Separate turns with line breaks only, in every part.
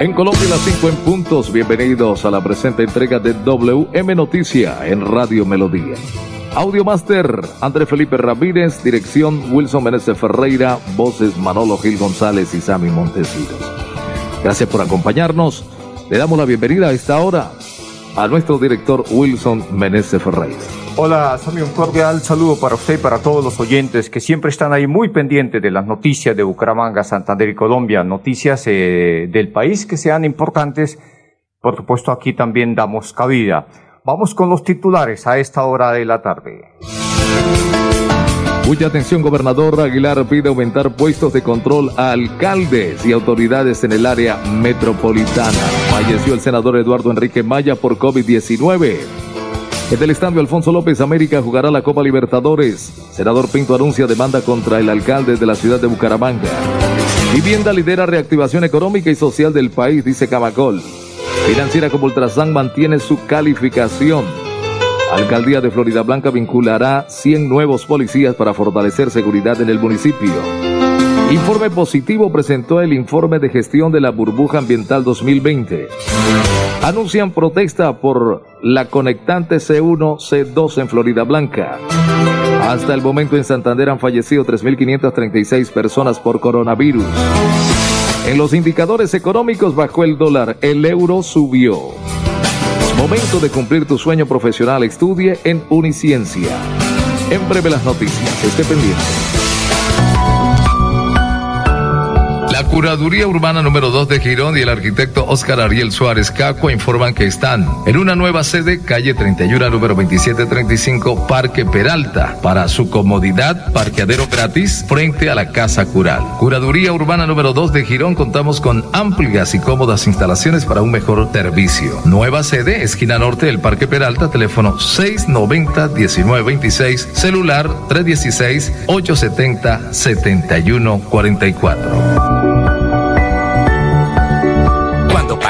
En Colombia las 5 en puntos, bienvenidos a la presente entrega de WM Noticia en Radio Melodía. Audio Master, André Felipe Ramírez, dirección Wilson Meneses Ferreira, voces Manolo Gil González y Sammy Montesinos. Gracias por acompañarnos. Le damos la bienvenida a esta hora a nuestro director Wilson Meneses Ferreira.
Hola, Sammy, un cordial saludo para usted y para todos los oyentes que siempre están ahí muy pendientes de las noticias de Bucaramanga, Santander y Colombia, noticias eh, del país que sean importantes. Por supuesto, aquí también damos cabida. Vamos con los titulares a esta hora de la tarde.
Mucha atención, gobernador Aguilar pide aumentar puestos de control a alcaldes y autoridades en el área metropolitana. Falleció el senador Eduardo Enrique Maya por COVID-19. En el estadio Alfonso López América jugará la Copa Libertadores. Senador Pinto anuncia demanda contra el alcalde de la ciudad de Bucaramanga. Vivienda lidera reactivación económica y social del país, dice Camacol. Financiera como Ultrasan mantiene su calificación. Alcaldía de Florida Blanca vinculará 100 nuevos policías para fortalecer seguridad en el municipio. Informe positivo presentó el informe de gestión de la burbuja ambiental 2020. Anuncian protesta por la conectante C1, C2 en Florida Blanca. Hasta el momento en Santander han fallecido 3.536 personas por coronavirus. En los indicadores económicos bajó el dólar, el euro subió. Momento de cumplir tu sueño profesional. Estudie en Uniciencia. En breve las noticias. Esté pendiente. Curaduría Urbana número 2 de Girón y el arquitecto Oscar Ariel Suárez Cacua informan que están en una nueva sede, calle 31, número 2735, Parque Peralta. Para su comodidad, parqueadero gratis frente a la Casa Cural. Curaduría Urbana número 2 de Girón, contamos con amplias y cómodas instalaciones para un mejor servicio. Nueva sede, esquina norte del Parque Peralta, teléfono 690-1926, celular 316-870-7144.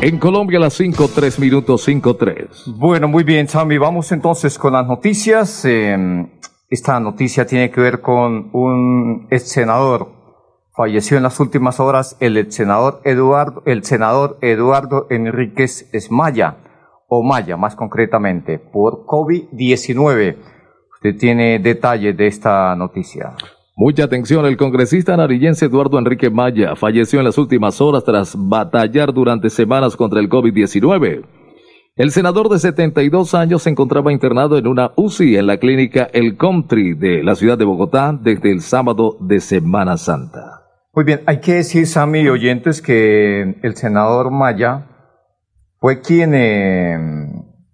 En Colombia las 5, 3 minutos 5, 3.
Bueno, muy bien, Sammy. Vamos entonces con las noticias. Eh, esta noticia tiene que ver con un ex senador. Falleció en las últimas horas el senador Eduardo, el senador Eduardo Enríquez Esmaya, o Maya más concretamente, por COVID-19. Usted tiene detalles de esta noticia.
Mucha atención, el congresista narillense Eduardo Enrique Maya falleció en las últimas horas tras batallar durante semanas contra el COVID-19. El senador de 72 años se encontraba internado en una UCI en la clínica El Country de la ciudad de Bogotá desde el sábado de Semana Santa.
Muy bien, hay que decir, Sammy y oyentes, que el senador Maya fue quien eh,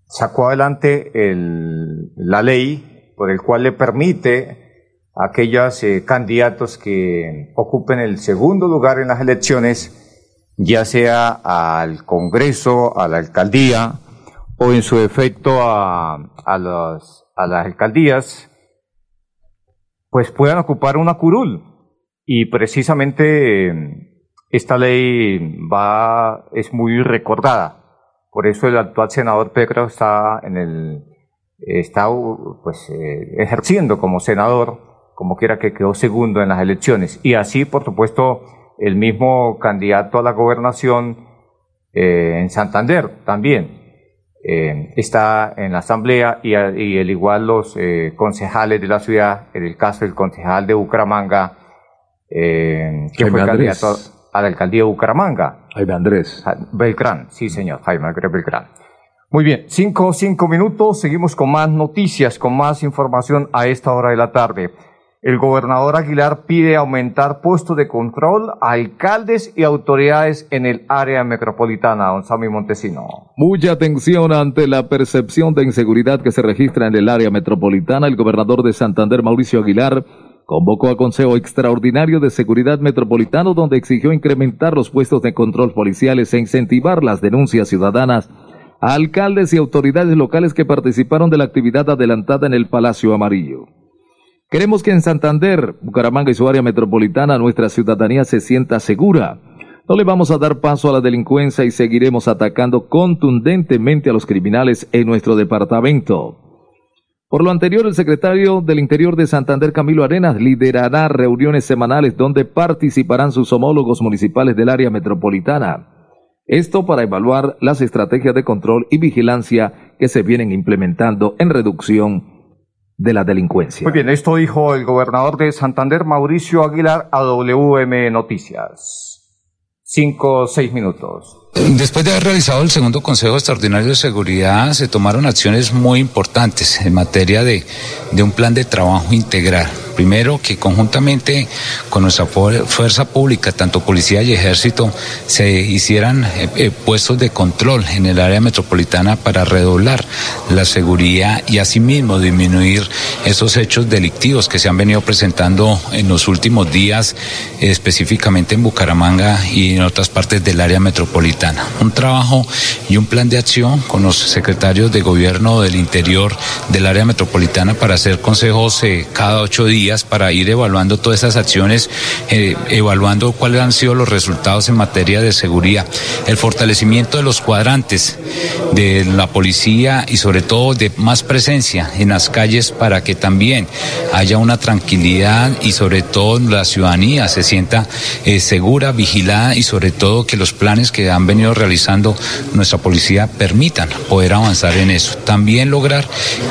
sacó adelante el- la ley por el cual le permite aquellos eh, candidatos que ocupen el segundo lugar en las elecciones, ya sea al Congreso, a la alcaldía o en su defecto a, a, los, a las alcaldías, pues puedan ocupar una curul. Y precisamente eh, esta ley va, es muy recordada. Por eso el actual senador Pedro está en el, está pues eh, ejerciendo como senador, como quiera que quedó segundo en las elecciones. Y así, por supuesto, el mismo candidato a la gobernación eh, en Santander también eh, está en la asamblea y, y el igual los eh, concejales de la ciudad, en el caso del concejal de Bucaramanga, eh, que
Jaime
fue
Andrés.
candidato a la alcaldía de Bucaramanga.
Jaime Andrés.
Belgrán, sí señor, Jaime Andrés Belgrán. Muy bien, cinco, cinco minutos, seguimos con más noticias, con más información a esta hora de la tarde. El gobernador Aguilar pide aumentar puestos de control a alcaldes y autoridades en el área metropolitana, don Sammy Montesino.
Mucha atención ante la percepción de inseguridad que se registra en el área metropolitana. El gobernador de Santander, Mauricio Aguilar, convocó a Consejo Extraordinario de Seguridad Metropolitano donde exigió incrementar los puestos de control policiales e incentivar las denuncias ciudadanas a alcaldes y autoridades locales que participaron de la actividad adelantada en el Palacio Amarillo. Queremos que en Santander, Bucaramanga y su área metropolitana nuestra ciudadanía se sienta segura. No le vamos a dar paso a la delincuencia y seguiremos atacando contundentemente a los criminales en nuestro departamento. Por lo anterior, el secretario del Interior de Santander, Camilo Arenas, liderará reuniones semanales donde participarán sus homólogos municipales del área metropolitana. Esto para evaluar las estrategias de control y vigilancia que se vienen implementando en reducción de la delincuencia.
Muy bien, esto dijo el gobernador de Santander, Mauricio Aguilar, a WM Noticias. Cinco, seis minutos.
Después de haber realizado el segundo Consejo Extraordinario de Seguridad, se tomaron acciones muy importantes en materia de, un plan de trabajo integral. Primero, que conjuntamente con nuestra fu- fuerza pública, tanto policía y ejército, se hicieran eh, eh, puestos de control en el área metropolitana para redoblar la seguridad y asimismo disminuir esos hechos delictivos que se han venido presentando en los últimos días, específicamente en Bucaramanga y en otras partes del área Un trabajo y un plan de acción con los secretarios de gobierno del interior del área metropolitana para hacer consejos eh, cada ocho días para ir evaluando todas esas acciones, eh, evaluando cuáles han sido los resultados en materia de seguridad, el fortalecimiento de los cuadrantes de la policía y sobre todo de más presencia en las calles para que también haya una tranquilidad y sobre todo la ciudadanía se sienta eh, segura, vigilada y sobre todo que los planes que han venido realizando nuestra policía permitan poder avanzar en eso. También lograr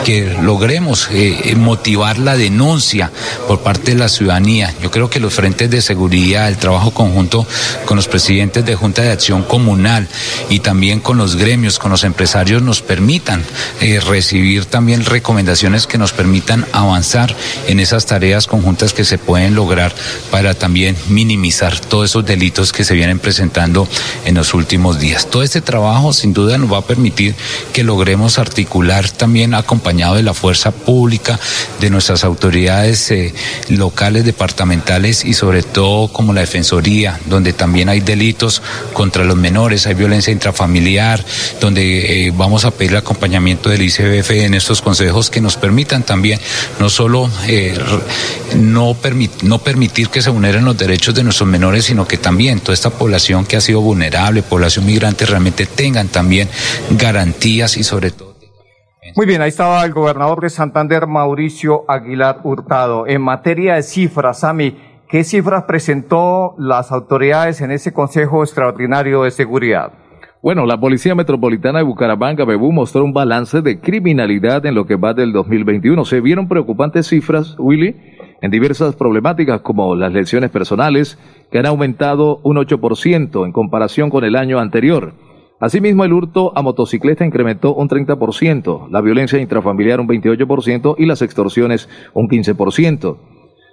que logremos eh, motivar la denuncia por parte de la ciudadanía. Yo creo que los frentes de seguridad, el trabajo conjunto con los presidentes de Junta de Acción Comunal y también con los gremios, con los empresarios, nos permitan eh, recibir también recomendaciones que nos permitan avanzar en esas tareas conjuntas que se pueden lograr para también minimizar todos esos delitos que se vienen presentando en los últimos días. Todo este trabajo sin duda nos va a permitir que logremos articular también acompañado de la fuerza pública, de nuestras autoridades eh, locales, departamentales y sobre todo como la Defensoría, donde también hay delitos contra los menores, hay violencia intrafamiliar, donde eh, vamos a pedir el acompañamiento del ICBF en estos consejos que nos permitan también no solo eh, no, no permitir que se vulneren los derechos de nuestros menores, sino que también toda esta población que ha sido vulnerable, población migrante, realmente tengan también garantías y sobre todo
Muy bien, ahí estaba el gobernador de Santander, Mauricio Aguilar Hurtado. En materia de cifras, Sami, ¿qué cifras presentó las autoridades en ese Consejo Extraordinario de Seguridad?
Bueno, la Policía Metropolitana de Bucaramanga, Bebú, mostró un balance de criminalidad en lo que va del 2021. Se vieron preocupantes cifras, Willy, en diversas problemáticas como las lesiones personales, que han aumentado un 8% en comparación con el año anterior. Asimismo, el hurto a motocicleta incrementó un 30%, la violencia intrafamiliar un 28% y las extorsiones un 15%.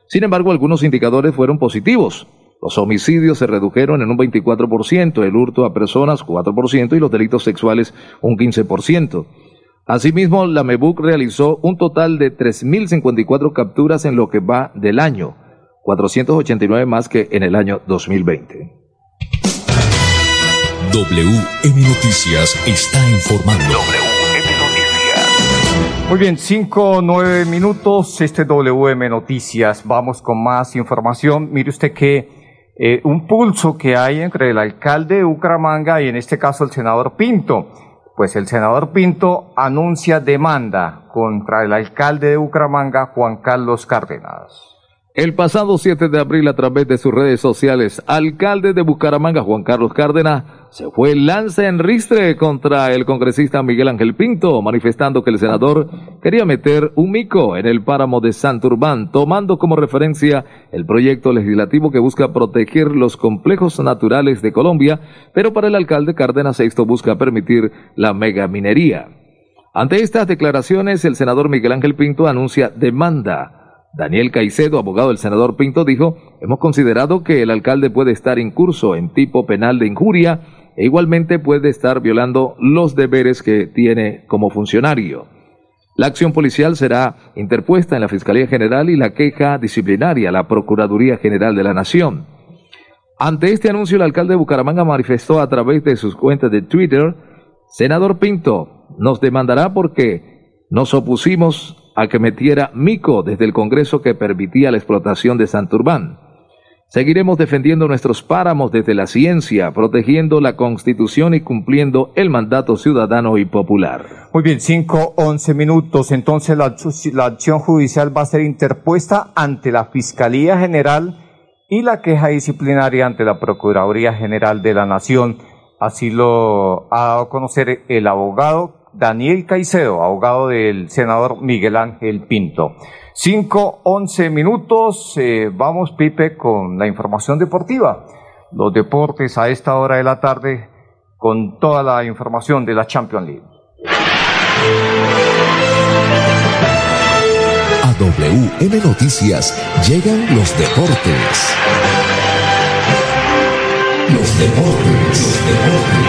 Sin embargo, algunos indicadores fueron positivos. Los homicidios se redujeron en un 24%, el hurto a personas 4% y los delitos sexuales un 15%. Asimismo, la MEBUC realizó un total de 3.054 capturas en lo que va del año, 489 más que en el año 2020.
WM Noticias está informando.
Muy bien, cinco, nueve minutos, este WM Noticias. Vamos con más información. Mire usted que eh, un pulso que hay entre el alcalde de Bucaramanga y en este caso el senador Pinto. Pues el senador Pinto anuncia demanda contra el alcalde de Bucaramanga, Juan Carlos Cárdenas.
El pasado 7 de abril, a través de sus redes sociales, alcalde de Bucaramanga, Juan Carlos Cárdenas, se fue lanza en ristre contra el congresista Miguel Ángel Pinto, manifestando que el senador quería meter un mico en el páramo de Santurbán, tomando como referencia el proyecto legislativo que busca proteger los complejos naturales de Colombia, pero para el alcalde Cárdenas esto busca permitir la megaminería. Ante estas declaraciones, el senador Miguel Ángel Pinto anuncia demanda Daniel Caicedo, abogado del senador Pinto, dijo, hemos considerado que el alcalde puede estar incurso en tipo penal de injuria e igualmente puede estar violando los deberes que tiene como funcionario. La acción policial será interpuesta en la Fiscalía General y la queja disciplinaria a la Procuraduría General de la Nación. Ante este anuncio, el alcalde de Bucaramanga manifestó a través de sus cuentas de Twitter, Senador Pinto, nos demandará porque nos opusimos a que metiera mico desde el Congreso que permitía la explotación de Santurbán. Seguiremos defendiendo nuestros páramos desde la ciencia, protegiendo la Constitución y cumpliendo el mandato ciudadano y popular.
Muy bien, cinco, once minutos. Entonces la, la acción judicial va a ser interpuesta ante la Fiscalía General y la queja disciplinaria ante la Procuraduría General de la Nación. Así lo ha dado a conocer el abogado Daniel Caicedo, abogado del senador Miguel Ángel Pinto. Cinco, once minutos. Eh, vamos, Pipe, con la información deportiva. Los deportes a esta hora de la tarde con toda la información de la Champions League.
A WM Noticias llegan los deportes. Los deportes.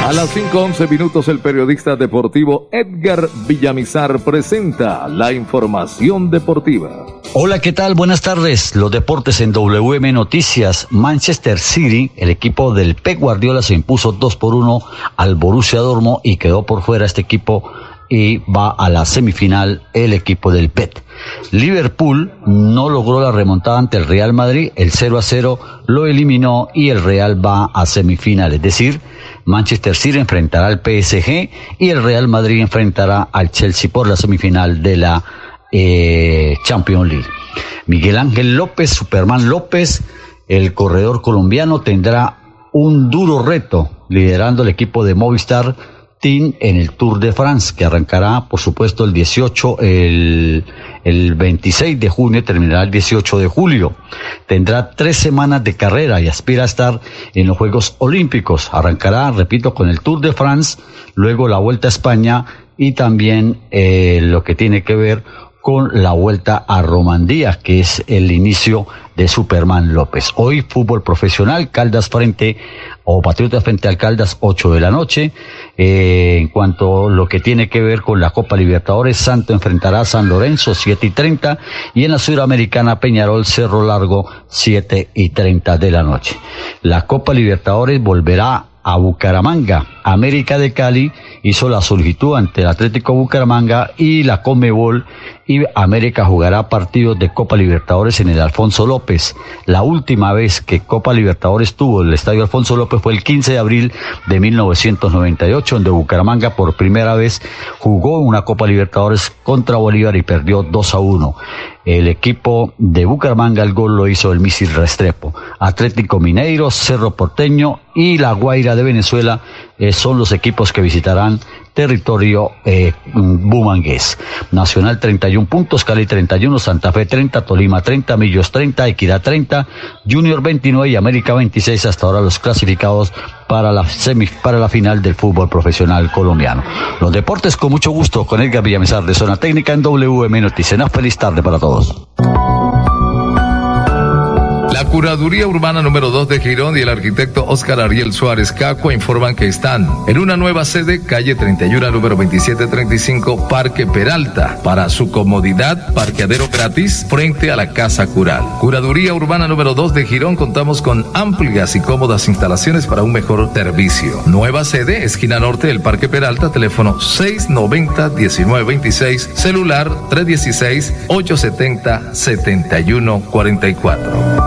A las 5.11 minutos el periodista deportivo Edgar Villamizar presenta la información deportiva.
Hola, ¿qué tal? Buenas tardes. Los deportes en WM Noticias. Manchester City, el equipo del Pep Guardiola se impuso 2 por 1 al Borussia Dortmund y quedó por fuera este equipo y va a la semifinal el equipo del PET. Liverpool no logró la remontada ante el Real Madrid, el 0 a 0 lo eliminó y el Real va a semifinal, es decir, Manchester City enfrentará al PSG y el Real Madrid enfrentará al Chelsea por la semifinal de la eh, Champions League. Miguel Ángel López, Superman López, el corredor colombiano tendrá un duro reto liderando el equipo de Movistar Team en el Tour de France, que arrancará, por supuesto, el 18, el, el 26 de junio, terminará el 18 de julio. Tendrá tres semanas de carrera y aspira a estar en los Juegos Olímpicos. Arrancará, repito, con el Tour de France, luego la Vuelta a España y también eh, lo que tiene que ver con la vuelta a Romandía, que es el inicio de Superman López. Hoy fútbol profesional, Caldas frente o Patriotas frente al Caldas, 8 de la noche. Eh, en cuanto a lo que tiene que ver con la Copa Libertadores, Santo enfrentará a San Lorenzo, 7 y 30. Y en la Sudamericana, Peñarol, Cerro Largo, 7 y 30 de la noche. La Copa Libertadores volverá a Bucaramanga. América de Cali hizo la solicitud ante el Atlético Bucaramanga y la Comebol y América jugará partidos de Copa Libertadores en el Alfonso López. La última vez que Copa Libertadores tuvo el Estadio Alfonso López fue el 15 de abril de 1998, donde Bucaramanga por primera vez jugó una Copa Libertadores contra Bolívar y perdió 2 a 1. El equipo de Bucaramanga el gol lo hizo el Misil Restrepo. Atlético Mineiro, Cerro Porteño y La Guaira de Venezuela eh, son los equipos que visitarán territorio eh, bumangués. Nacional 31 puntos, Cali 31, Santa Fe 30, Tolima 30, Millos 30, Equidad 30, Junior 29 y América 26 hasta ahora los clasificados para la semi, para la final del fútbol profesional colombiano. Los deportes con mucho gusto con Edgar Villamizar de Zona Técnica en WM Noticias. Feliz tarde para todos.
Curaduría Urbana número 2 de Girón y el arquitecto Oscar Ariel Suárez Cacua informan que están en una nueva sede, calle 31, número 2735, Parque Peralta. Para su comodidad, parqueadero gratis frente a la Casa Cural. Curaduría Urbana número 2 de Girón contamos con amplias y cómodas instalaciones para un mejor servicio. Nueva sede, esquina norte del Parque Peralta, teléfono 690-1926, celular 316-870-7144.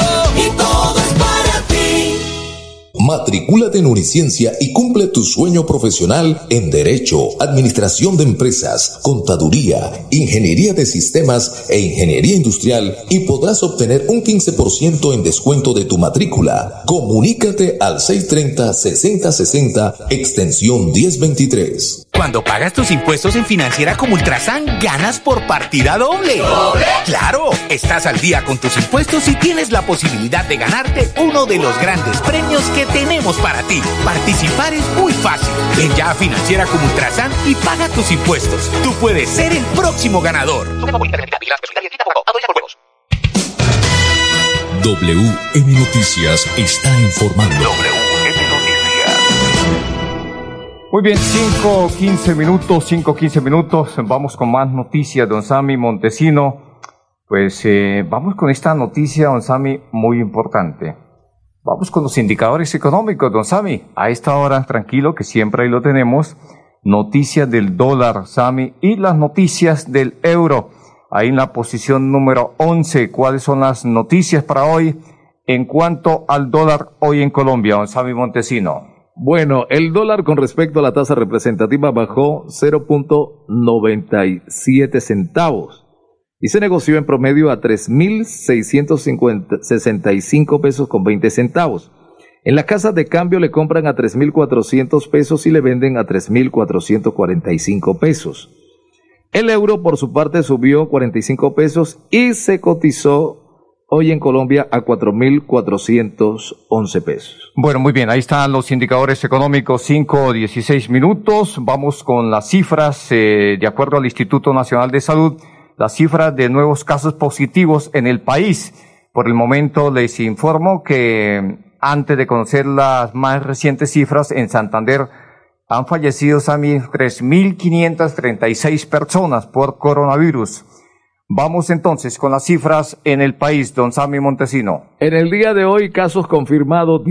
Matricúlate en Uniciencia y cumple tu sueño profesional en Derecho, Administración de Empresas, Contaduría, Ingeniería de Sistemas e Ingeniería Industrial y podrás obtener un 15% en descuento de tu matrícula. Comunícate al 630-6060, extensión 1023.
Cuando pagas tus impuestos en Financiera como Ultrasan, ganas por partida doble. ¿Doble? ¡Claro! Estás al día con tus impuestos y tienes la posibilidad de ganarte uno de los grandes premios que tenemos para ti. Participar es muy fácil. Ven ya a Financiera como Ultrasan y paga tus impuestos. Tú puedes ser el próximo ganador.
WM Noticias está informando.
Muy bien, 5, 15 minutos, 5, 15 minutos. Vamos con más noticias, don Sami Montesino. Pues eh, vamos con esta noticia, don Sami, muy importante. Vamos con los indicadores económicos, don Sami. A esta hora, tranquilo, que siempre ahí lo tenemos. Noticias del dólar, Sami, y las noticias del euro. Ahí en la posición número 11, ¿cuáles son las noticias para hoy en cuanto al dólar hoy en Colombia, don Sami Montesino?
Bueno, el dólar con respecto a la tasa representativa bajó 0.97 centavos y se negoció en promedio a 3.665 pesos con 20 centavos. En la casa de cambio le compran a 3.400 pesos y le venden a 3.445 pesos. El euro por su parte subió 45 pesos y se cotizó hoy en Colombia a 4.411 pesos.
Bueno, muy bien, ahí están los indicadores económicos, 5 o 16 minutos. Vamos con las cifras, eh, de acuerdo al Instituto Nacional de Salud, las cifras de nuevos casos positivos en el país. Por el momento les informo que antes de conocer las más recientes cifras, en Santander han fallecido, Sami, 3.536 personas por coronavirus. Vamos entonces con las cifras en el país, don Sami Montesino.
En el día de hoy, casos confirmados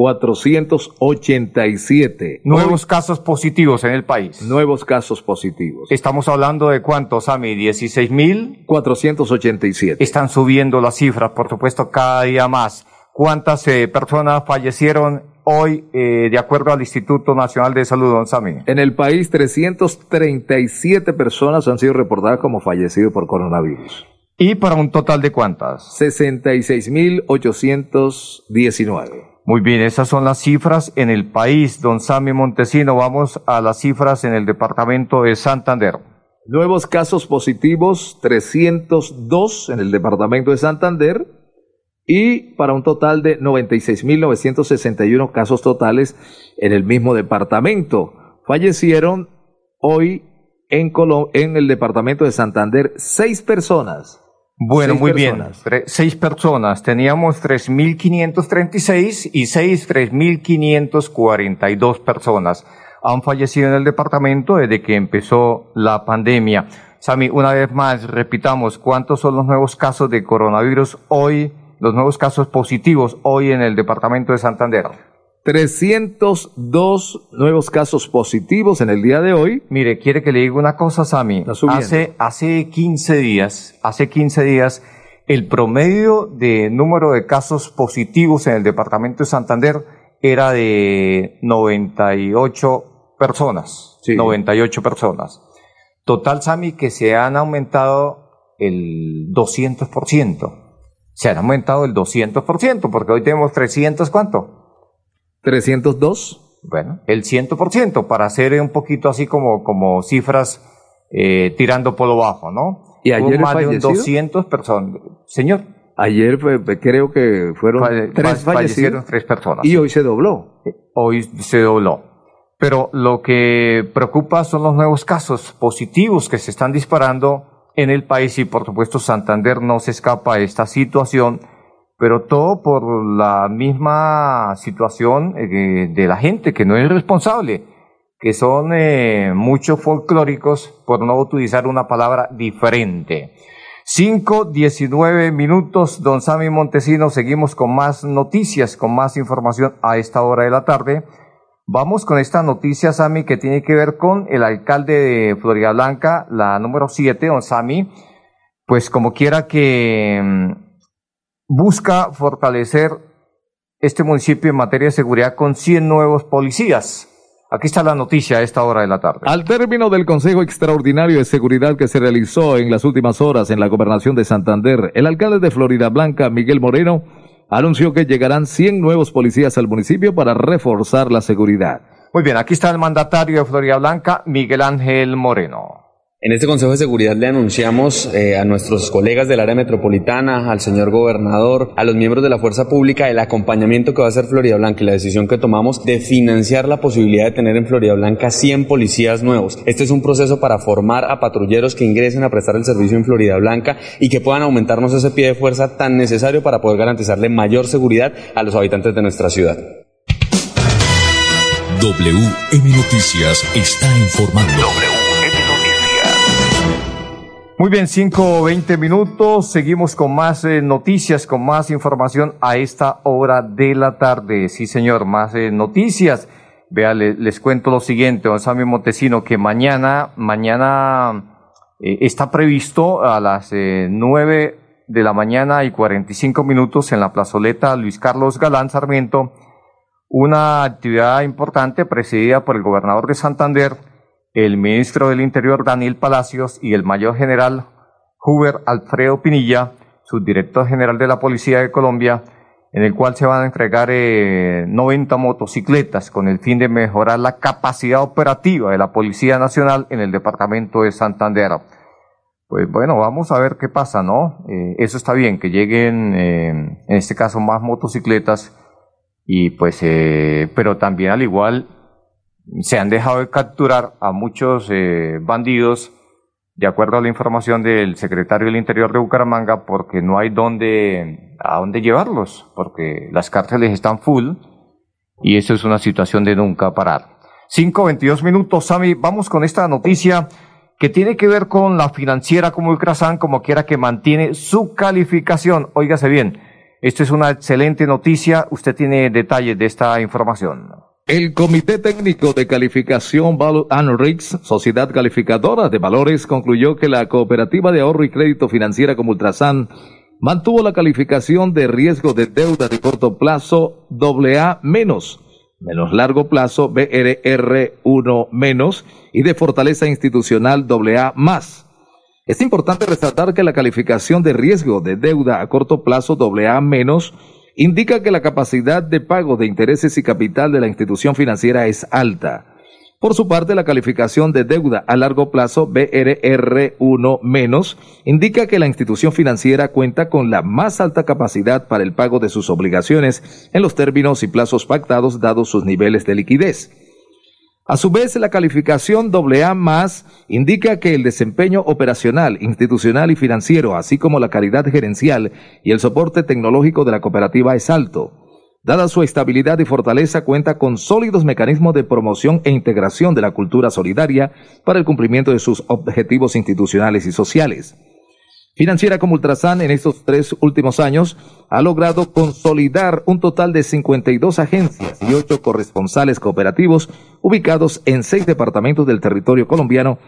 16.487.
Nuevos casos positivos en el país.
Nuevos casos positivos.
Estamos hablando de cuántos, Sami, 16.000.
487.
Están subiendo las cifras, por supuesto, cada día más. ¿Cuántas eh, personas fallecieron hoy, eh, de acuerdo al Instituto Nacional de Salud, don Sami?
En el país, 337 personas han sido reportadas como fallecidos por coronavirus.
¿Y para un total de cuántas?
66.819.
Muy bien, esas son las cifras en el país, don Sami Montesino. Vamos a las cifras en el departamento de Santander.
Nuevos casos positivos, 302 en el departamento de Santander y para un total de 96.961 casos totales en el mismo departamento. Fallecieron hoy en, en el departamento de Santander seis personas.
Bueno,
Seis
muy
personas.
bien. Tre- seis personas. Teníamos 3.536 y seis 3.542 personas han fallecido en el departamento desde que empezó la pandemia. Sami, una vez más, repitamos, ¿cuántos son los nuevos casos de coronavirus hoy, los nuevos casos positivos hoy en el departamento de Santander?
302 nuevos casos positivos en el día de hoy.
Mire, quiere que le diga una cosa, Sami. Hace, hace 15 días, hace 15 días, el promedio de número de casos positivos en el departamento de Santander era de 98 personas. 98 personas. Total, Sami, que se han aumentado el 200%. Se han aumentado el 200%, porque hoy tenemos 300, ¿cuánto?
302.
Bueno, el 100%, para hacer un poquito así como, como cifras eh, tirando por lo bajo, ¿no?
¿Y
Hubo
ayer
más de un
fallecido?
200 personas. Señor,
Ayer creo que fueron tres fallecieron
tres personas.
Y hoy se dobló.
Hoy se dobló. Pero lo que preocupa son los nuevos casos positivos que se están disparando en el país y por supuesto Santander no se escapa de esta situación, pero todo por la misma situación eh, de la gente que no es responsable, que son eh, muchos folclóricos, por no utilizar una palabra diferente. 5, 19 minutos, don Sammy Montesino, seguimos con más noticias, con más información a esta hora de la tarde. Vamos con esta noticia, Sami, que tiene que ver con el alcalde de Florida Blanca, la número 7, don Sami, pues como quiera que mm, busca fortalecer este municipio en materia de seguridad con 100 nuevos policías. Aquí está la noticia a esta hora de la tarde.
Al término del Consejo Extraordinario de Seguridad que se realizó en las últimas horas en la gobernación de Santander, el alcalde de Florida Blanca, Miguel Moreno, anunció que llegarán 100 nuevos policías al municipio para reforzar la seguridad.
Muy bien, aquí está el mandatario de Florida Blanca, Miguel Ángel Moreno.
En este Consejo de Seguridad le anunciamos eh, a nuestros colegas del área metropolitana, al señor gobernador, a los miembros de la fuerza pública el acompañamiento que va a hacer Florida Blanca y la decisión que tomamos de financiar la posibilidad de tener en Florida Blanca 100 policías nuevos. Este es un proceso para formar a patrulleros que ingresen a prestar el servicio en Florida Blanca y que puedan aumentarnos ese pie de fuerza tan necesario para poder garantizarle mayor seguridad a los habitantes de nuestra ciudad.
WM Noticias está informando.
Muy bien, 5 o 20 minutos. Seguimos con más eh, noticias, con más información a esta hora de la tarde. Sí, señor, más eh, noticias. Vea, les cuento lo siguiente, don Sammy Montesino, que mañana, mañana eh, está previsto a las 9 de la mañana y 45 minutos en la plazoleta Luis Carlos Galán Sarmiento, una actividad importante presidida por el gobernador de Santander, el ministro del Interior Daniel Palacios y el mayor general Huber Alfredo Pinilla, subdirector general de la Policía de Colombia, en el cual se van a entregar 90 eh, motocicletas con el fin de mejorar la capacidad operativa de la Policía Nacional en el departamento de Santander. Pues bueno, vamos a ver qué pasa, ¿no? Eh, eso está bien, que lleguen, eh, en este caso, más motocicletas y pues, pero también al igual se han dejado de capturar a muchos eh, bandidos, de acuerdo a la información del secretario del Interior de Bucaramanga, porque no hay dónde, a dónde llevarlos, porque las cárceles están full y eso es una situación de nunca parar. 5.22 minutos, Sami, vamos con esta noticia que tiene que ver con la financiera como Ultrasan, como quiera que mantiene su calificación. Óigase bien, esto es una excelente noticia, usted tiene detalles de esta información.
El Comité Técnico de Calificación Value sociedad calificadora de valores, concluyó que la Cooperativa de Ahorro y Crédito Financiera como Ultrasan mantuvo la calificación de riesgo de deuda de corto plazo AA menos, menos largo plazo BRR1 menos y de fortaleza institucional AA más. Es importante resaltar que la calificación de riesgo de deuda a corto plazo AA menos indica que la capacidad de pago de intereses y capital de la institución financiera es alta. Por su parte, la calificación de deuda a largo plazo BRR1- indica que la institución financiera cuenta con la más alta capacidad para el pago de sus obligaciones en los términos y plazos pactados dados sus niveles de liquidez. A su vez, la calificación AA más indica que el desempeño operacional, institucional y financiero, así como la calidad gerencial y el soporte tecnológico de la cooperativa es alto. Dada su estabilidad y fortaleza, cuenta con sólidos mecanismos de promoción e integración de la cultura solidaria para el cumplimiento de sus objetivos institucionales y sociales. Financiera como Ultrasan en estos tres últimos años ha logrado consolidar un total de 52 agencias y 8 corresponsales cooperativos ubicados en seis departamentos del territorio colombiano,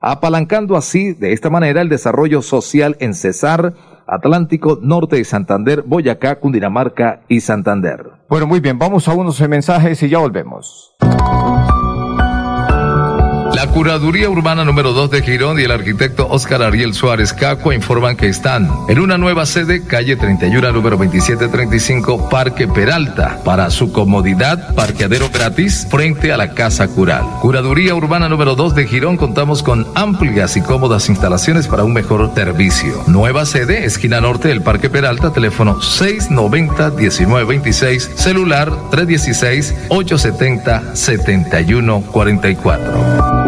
apalancando así de esta manera el desarrollo social en Cesar, Atlántico, Norte de Santander, Boyacá, Cundinamarca y Santander.
Bueno, muy bien, vamos a unos mensajes y ya volvemos.
La Curaduría Urbana número 2 de Girón y el arquitecto Oscar Ariel Suárez Cacua informan que están en una nueva sede, calle 31, número 2735, Parque Peralta. Para su comodidad, parqueadero gratis frente a la Casa Cural. Curaduría Urbana número 2 de Girón, contamos con amplias y cómodas instalaciones para un mejor servicio. Nueva sede, esquina norte del Parque Peralta, teléfono 690-1926, celular 316-870-7144.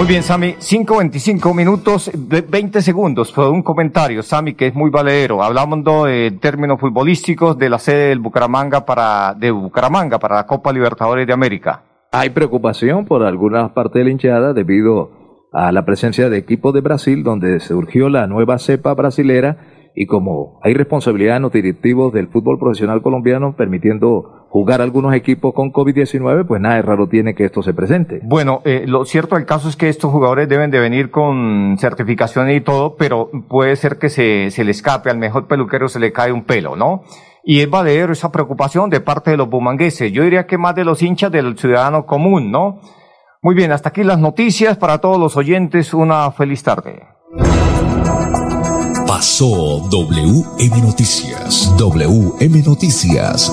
Muy bien, Sami, 5.25 minutos, de 20 segundos. Fue un comentario, Sami, que es muy valedero. Hablando de términos futbolísticos de la sede del Bucaramanga para, de Bucaramanga para la Copa Libertadores de América.
Hay preocupación por algunas partes de la hinchada debido a la presencia de equipos de Brasil, donde surgió la nueva cepa brasilera y como hay responsabilidad en los directivos del fútbol profesional colombiano permitiendo jugar algunos equipos con COVID-19, pues nada de raro tiene que esto se presente.
Bueno, eh, lo cierto del caso es que estos jugadores deben de venir con certificación y todo, pero puede ser que se, se le escape, al mejor peluquero se le cae un pelo, ¿no? Y es valedero esa preocupación de parte de los bumangueses. Yo diría que más de los hinchas del ciudadano común, ¿no? Muy bien, hasta aquí las noticias para todos los oyentes. Una feliz tarde.
Pasó WM Noticias. WM Noticias.